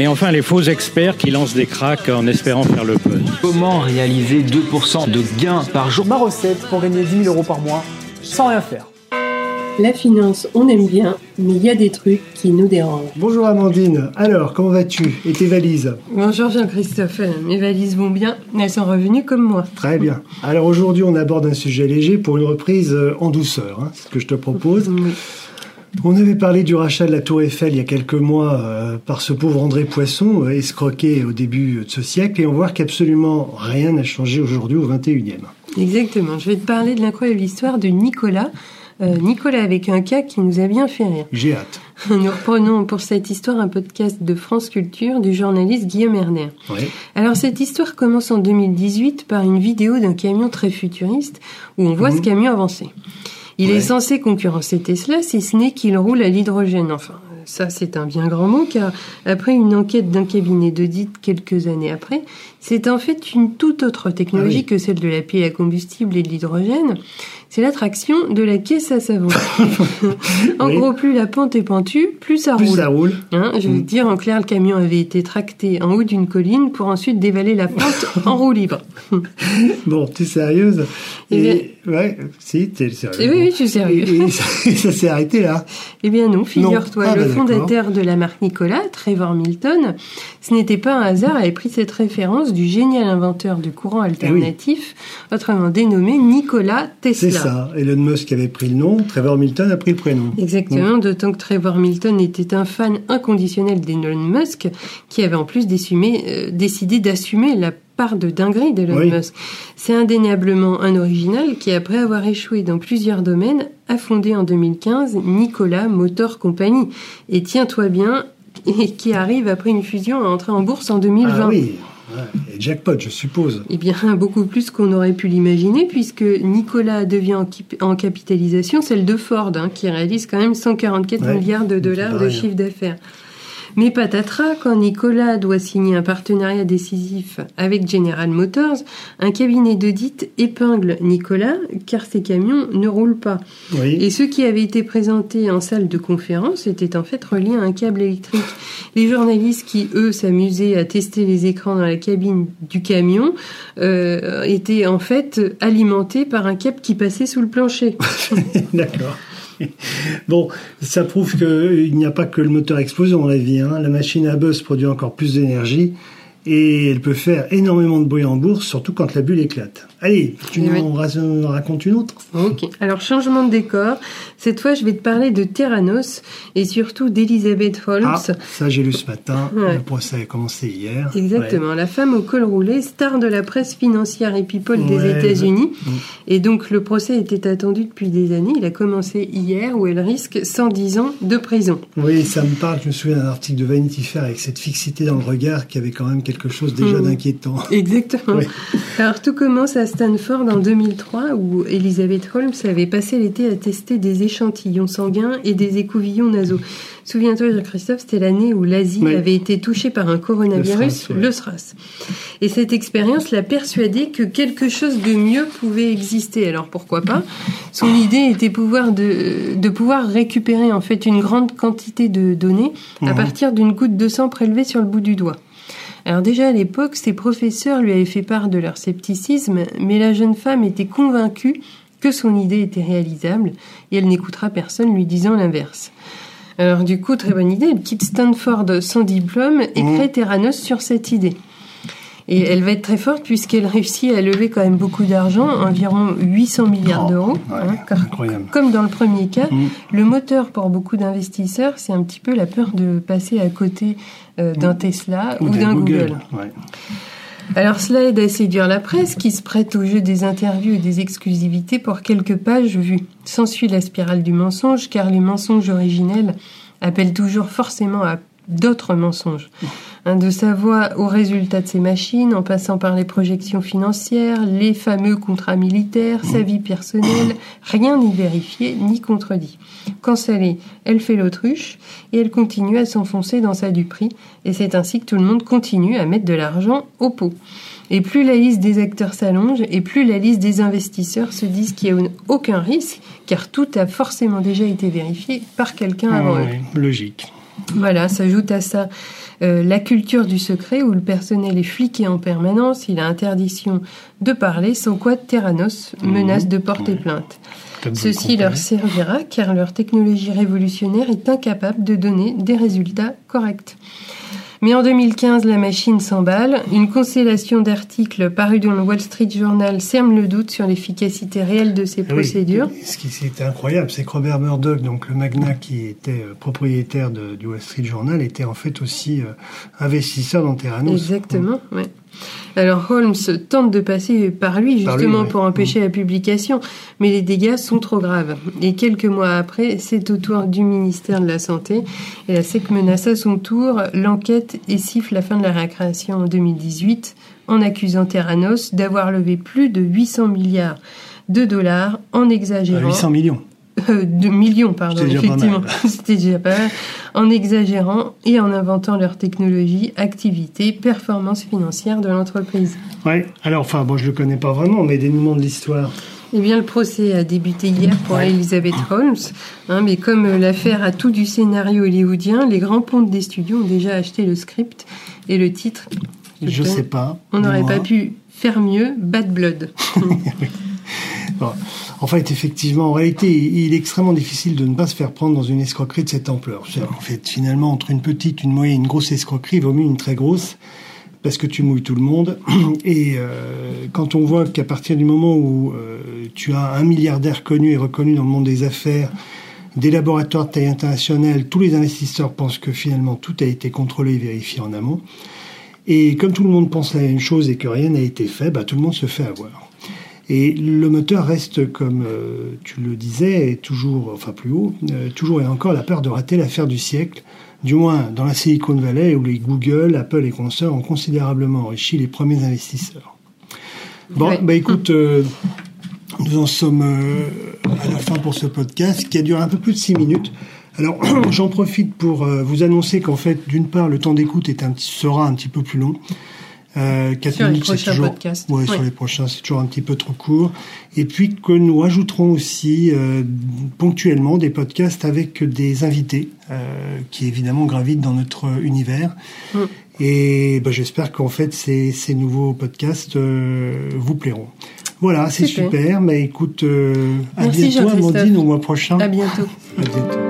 Et enfin, les faux experts qui lancent des cracks en espérant faire le buzz. Comment réaliser 2% de gains par jour Ma recette pour gagner 10 000 euros par mois sans rien faire. La finance, on aime bien, mais il y a des trucs qui nous dérangent. Bonjour Amandine, alors comment vas-tu Et tes valises? Bonjour Jean-Christophe, mes valises vont bien, elles sont revenues comme moi. Très bien. Alors aujourd'hui on aborde un sujet léger pour une reprise euh, en douceur, hein, c'est ce que je te propose. Oui. On avait parlé du rachat de la Tour Eiffel il y a quelques mois euh, par ce pauvre André Poisson, euh, escroqué au début de ce siècle, et on voit qu'absolument rien n'a changé aujourd'hui au 21e. Exactement, je vais te parler de l'incroyable histoire de Nicolas. Euh, Nicolas avec un cas qui nous a bien fait rire. J'ai hâte. Nous reprenons pour cette histoire un podcast de France Culture du journaliste Guillaume Erner. Ouais. Alors cette histoire commence en 2018 par une vidéo d'un camion très futuriste où on voit Mhm. ce camion avancer. Il Ouais. est censé concurrencer Tesla si ce n'est qu'il roule à l'hydrogène. Enfin, ça c'est un bien grand mot car après une enquête d'un cabinet d'audit quelques années après, c'est en fait une toute autre technologie Ah oui. que celle de la pile à combustible et de l'hydrogène. C'est l'attraction de la caisse à savon. en Oui. gros, plus la pente est pentue, plus ça Plus roule. ça roule. Hein, je veux Mm. dire, en clair, le camion avait été tracté en haut d'une colline pour ensuite dévaler la pente en roue libre. Bon, t'es sérieuse? Eh Et ouais, si, t'es. Eh oui, oui, je suis sérieux. Et, et ça, s'est arrêté là. Eh bien non, figure-toi, Ah, le bah, fondateur de la marque Nicolas, Trevor Milton, ce n'était pas un hasard, avait pris cette référence du génial inventeur du courant alternatif, autrement dénommé Nikola Tesla. C'est ça. Elon Musk avait pris le nom, Trevor Milton a pris le prénom. Exactement, d'autant que Trevor Milton était un fan inconditionnel d'Elon Musk, qui avait en plus euh, décidé d'assumer la part de dinguerie d'Elon Oui. Musk. C'est indéniablement un original qui, après avoir échoué dans plusieurs domaines, a fondé en 2015 Nicolas Motor Company. Et tiens-toi bien, et qui arrive après une fusion à entrer en bourse en 2020. Ah oui. Et jackpot, je suppose. Eh bien, beaucoup plus qu'on aurait pu l'imaginer, puisque Nicolas devient en, capitalisation celle de Ford, hein, qui réalise quand même 144 Ouais, milliards de dollars de chiffre d'affaires. Mais patatras, quand Nicolas doit signer un partenariat décisif avec General Motors, un cabinet d'audit épingle Nicolas, car ses camions ne roulent pas. Oui. Et ceux qui avaient été présentés en salle de conférence étaient en fait reliés à un câble électrique. Les journalistes qui, eux, s'amusaient à tester les écrans dans la cabine du camion euh, étaient en fait alimentés par un câble qui passait sous le plancher. D'accord. Bon, ça prouve qu'il n'y a pas que le moteur explosion dans la vie. hein. La machine à buzz produit encore plus d'énergie et elle peut faire énormément de bruit en bourse, surtout quand la bulle éclate. Allez, tu nous ra- racontes une autre Ok. Alors, changement de décor. Cette fois, je vais te parler de Terranos et surtout d'Elizabeth Holmes. Ah, ça j'ai lu ce matin. Ouais. Le procès a commencé hier. Exactement, la femme au col roulé, star de la presse financière et people des États-Unis. Mm. Et donc le procès était attendu depuis des années. Il a commencé hier où elle risque 110 ans de prison. Oui, ça me parle. Je me souviens d'un article de Vanity Fair avec cette fixité dans le regard qui avait quand même quelque chose déjà Mm. d'inquiétant. Exactement. Oui. Alors tout commence à Stanford en 2003 où Elizabeth Holmes avait passé l'été à tester des échantillons sanguins et des écouvillons nasaux. Souviens-toi, Jean-Christophe, c'était l'année où l'Asie Oui. avait été touchée par un coronavirus, Le SRAS, ouais. le SRAS. Et cette expérience l'a persuadé que quelque chose de mieux pouvait exister. Alors pourquoi pas? Son idée était pouvoir de, de pouvoir récupérer en fait une grande quantité de données à Mhm. partir d'une goutte de sang prélevée sur le bout du doigt. Alors déjà à l'époque, ses professeurs lui avaient fait part de leur scepticisme, mais la jeune femme était convaincue que son idée était réalisable et elle n'écoutera personne lui disant l'inverse. Alors du coup, très bonne idée, elle quitte Stanford sans diplôme et crée Terranos sur cette idée. Et elle va être très forte puisqu'elle réussit à lever quand même beaucoup d'argent, environ 800 milliards Oh, d'euros. ouais, hein, comme dans le premier cas, Mhm. le moteur pour beaucoup d'investisseurs, c'est un petit peu la peur de passer à côté euh, d'un Tesla ou, d'un Google. Ouais. Alors cela aide à séduire la presse qui se prête au jeu des interviews et des exclusivités pour quelques pages vues. S'ensuit la spirale du mensonge car les mensonges originels appellent toujours forcément à d'autres mensonges. Hein, de sa voix aux résultats de ses machines, en passant par les projections financières, les fameux contrats militaires, sa vie personnelle, rien n'est vérifié ni contredit. Quand ça l'est, elle fait l'autruche et elle continue à s'enfoncer dans sa duperie, et c'est ainsi que tout le monde continue à mettre de l'argent au pot. Et plus la liste des acteurs s'allonge, et plus la liste des investisseurs se disent qu'il n'y a aucun risque, car tout a forcément déjà été vérifié par quelqu'un avant eux. Ouais, logique. Voilà, s'ajoute à ça euh, la culture du secret où le personnel est fliqué en permanence, il a interdiction de parler, sans quoi Terranos menace de porter plainte. Ceci le leur servira car leur technologie révolutionnaire est incapable de donner des résultats corrects. Mais en 2015, la machine s'emballe. Une constellation d'articles parus dans le Wall Street Journal sème le doute sur l'efficacité réelle de ces oui. procédures. Ce qui était incroyable, c'est que Robert Murdoch, donc le magnat qui était euh, propriétaire de- du Wall Street Journal, était en fait aussi euh, investisseur dans Terranos. Exactement, ouais. Alors Holmes tente de passer par lui Par lui, justement ouais. pour empêcher la publication, mais les dégâts sont trop graves. Et quelques mois après, c'est au tour du ministère de la Santé. Et la SEC menace à son tour l'enquête et siffle la fin de la récréation en 2018 en accusant Terranos d'avoir levé plus de 800 milliards de dollars en exagérant 800 millions. Euh, de millions, pardon, effectivement. C'était déjà pas mal. En exagérant et en inventant leur technologie, activité, performance financière de l'entreprise. Ouais. Alors, enfin, bon, je le connais pas vraiment, mais dénouement de l'histoire. Eh bien, le procès a débuté hier pour Elizabeth Holmes, hein, mais comme euh, l'affaire a tout du scénario hollywoodien, les grands pontes des studios ont déjà acheté le script et le titre. Je Putain, sais pas. On n'aurait pas pu faire mieux, Bad Blood. En fait, effectivement, en réalité, il est extrêmement difficile de ne pas se faire prendre dans une escroquerie de cette ampleur. En fait, finalement, entre une petite, une moyenne, une grosse escroquerie, il vaut mieux une très grosse, parce que tu mouilles tout le monde. Et euh, quand on voit qu'à partir du moment où euh, tu as un milliardaire connu et reconnu dans le monde des affaires, des laboratoires de taille internationale, tous les investisseurs pensent que finalement tout a été contrôlé et vérifié en amont. Et comme tout le monde pense la même chose et que rien n'a été fait, bah, tout le monde se fait avoir. Et le moteur reste, comme euh, tu le disais, toujours, enfin plus haut, euh, toujours et encore la peur de rater l'affaire du siècle, du moins dans la Silicon Valley où les Google, Apple et consorts ont considérablement enrichi les premiers investisseurs. Bon, Ouais. bah écoute, euh, nous en sommes à la fin pour ce podcast qui a duré un peu plus de six minutes. Alors, j'en profite pour vous annoncer qu'en fait, d'une part, le temps d'écoute est un petit, sera un petit peu plus long. Euh, 4 Sur les minutes, c'est prochains toujours, podcasts. Ouais, sur les prochains, c'est toujours un petit peu trop court. Et puis que nous rajouterons aussi euh, ponctuellement des podcasts avec des invités euh, qui évidemment gravitent dans notre univers. Mm. Et ben, j'espère qu'en fait ces, ces nouveaux podcasts euh, vous plairont. Voilà, c'est Super. super. Mais écoute, euh, à Merci, bientôt. Amandine, au mois prochain. À bientôt. À bientôt.